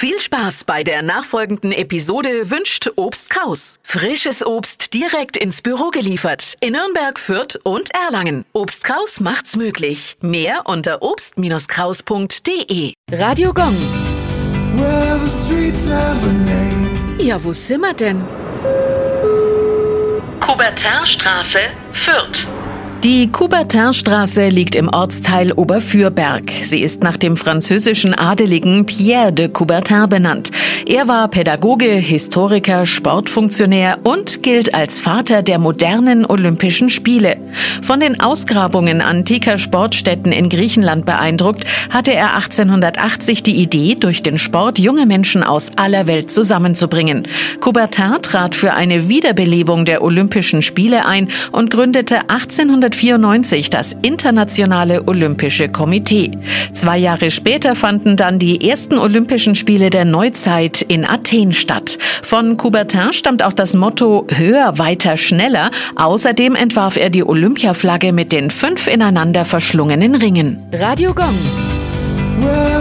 Viel Spaß bei der nachfolgenden Episode wünscht Obst Kraus. Frisches Obst direkt ins Büro geliefert in Nürnberg, Fürth und Erlangen. Obst Kraus macht's möglich. Mehr unter obst-kraus.de. Radio Gong. Ja, wo sind wir denn? Kubertinstraße, Fürth. Die Coubertinstraße liegt im Ortsteil Oberfürberg. Sie ist nach dem französischen Adeligen Pierre de Coubertin benannt. Er war Pädagoge, Historiker, Sportfunktionär und gilt als Vater der modernen Olympischen Spiele. Von den Ausgrabungen antiker Sportstätten in Griechenland beeindruckt, hatte er 1880 die Idee, durch den Sport junge Menschen aus aller Welt zusammenzubringen. Coubertin trat für eine Wiederbelebung der Olympischen Spiele ein und gründete 1800 1994 das Internationale Olympische Komitee. Zwei Jahre später fanden dann die ersten Olympischen Spiele der Neuzeit in Athen statt. Von Coubertin stammt auch das Motto Höher, weiter, schneller. Außerdem entwarf er die Olympiaflagge mit den fünf ineinander verschlungenen Ringen. Radio Gong. Well,